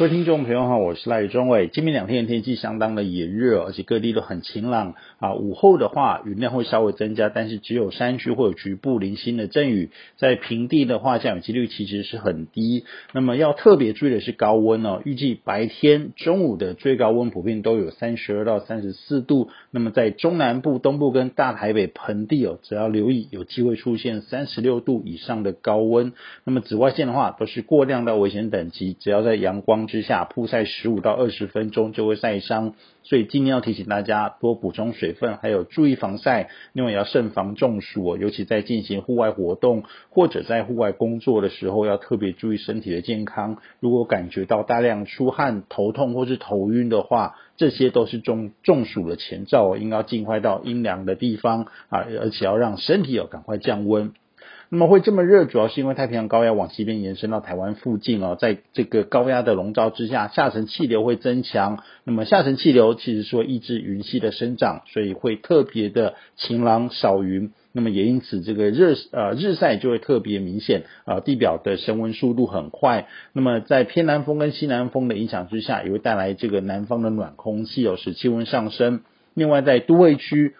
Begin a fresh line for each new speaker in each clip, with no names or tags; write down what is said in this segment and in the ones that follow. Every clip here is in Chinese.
各位听众朋友好，我是赖宇中伟。今明两天的天气相当的炎热，而且各地都很晴朗啊。午后的话，云量会稍微增加，但是只有山区会有局部零星的阵雨。在平地的话，降雨几率其实是很低。那么要特别注意的是高温哦，预计白天、中午的最高温普遍都有三十二到三十四度。那么在中南部、东部跟大台北盆地哦，只要留意有机会出现三十六度以上的高温。那么紫外线的话，都是过量到危险等级，只要在阳光之下曝晒十五到二十分钟就会晒伤，所以今天要提醒大家多补充水分，还有注意防晒，另外也要慎防中暑哦，尤其在进行户外活动或者在户外工作的时候，要特别注意身体的健康。如果感觉到大量出汗、头痛或是头晕的话，这些都是中中暑的前兆哦，应该要尽快到阴凉的地方啊，而且要让身体要赶快降温。那么会这么热，主要是因为太平洋高压往西边延伸到台湾附近哦，在这个高压的笼罩之下，下层气流会增强。那么下层气流其实说抑制云系的生长，所以会特别的晴朗少云。那么也因此这个热呃日晒就会特别明显啊，地表的升温速度很快。那么在偏南风跟西南风的影响之下，也会带来这个南方的暖空气哦，使气温上升。另外在都会区。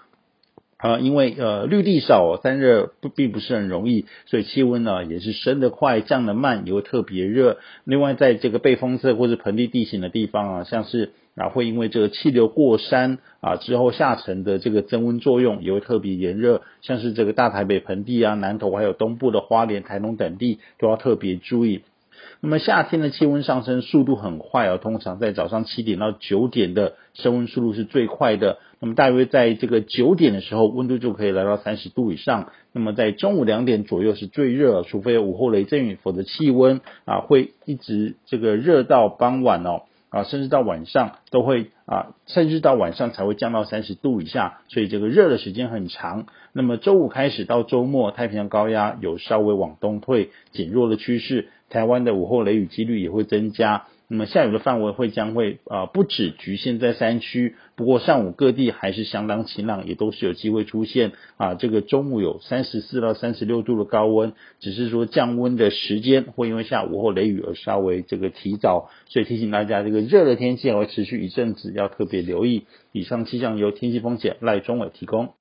啊，因为呃绿地少，散热不并不是很容易，所以气温呢也是升得快，降得慢，也会特别热。另外，在这个背风侧或者盆地地形的地方啊，像是啊会因为这个气流过山啊之后下沉的这个增温作用，也会特别炎热。像是这个大台北盆地啊、南投还有东部的花莲、台东等地，都要特别注意。那么夏天的气温上升速度很快哦，通常在早上七点到九点的升温速度是最快的。那么大约在这个九点的时候，温度就可以来到三十度以上。那么在中午两点左右是最热，除非午后雷阵雨，否则气温啊会一直这个热到傍晚哦。啊，甚至到晚上都会啊，甚至到晚上才会降到三十度以下，所以这个热的时间很长。那么周五开始到周末，太平洋高压有稍微往东退、减弱的趋势，台湾的午后雷雨几率也会增加。那么下雨的范围会将会啊不止局限在山区，不过上午各地还是相当晴朗，也都是有机会出现啊这个中午有三十四到三十六度的高温，只是说降温的时间会因为下午或雷雨而稍微这个提早，所以提醒大家这个热的天气还会持续一阵子，要特别留意。以上气象由天气风险赖中伟提供。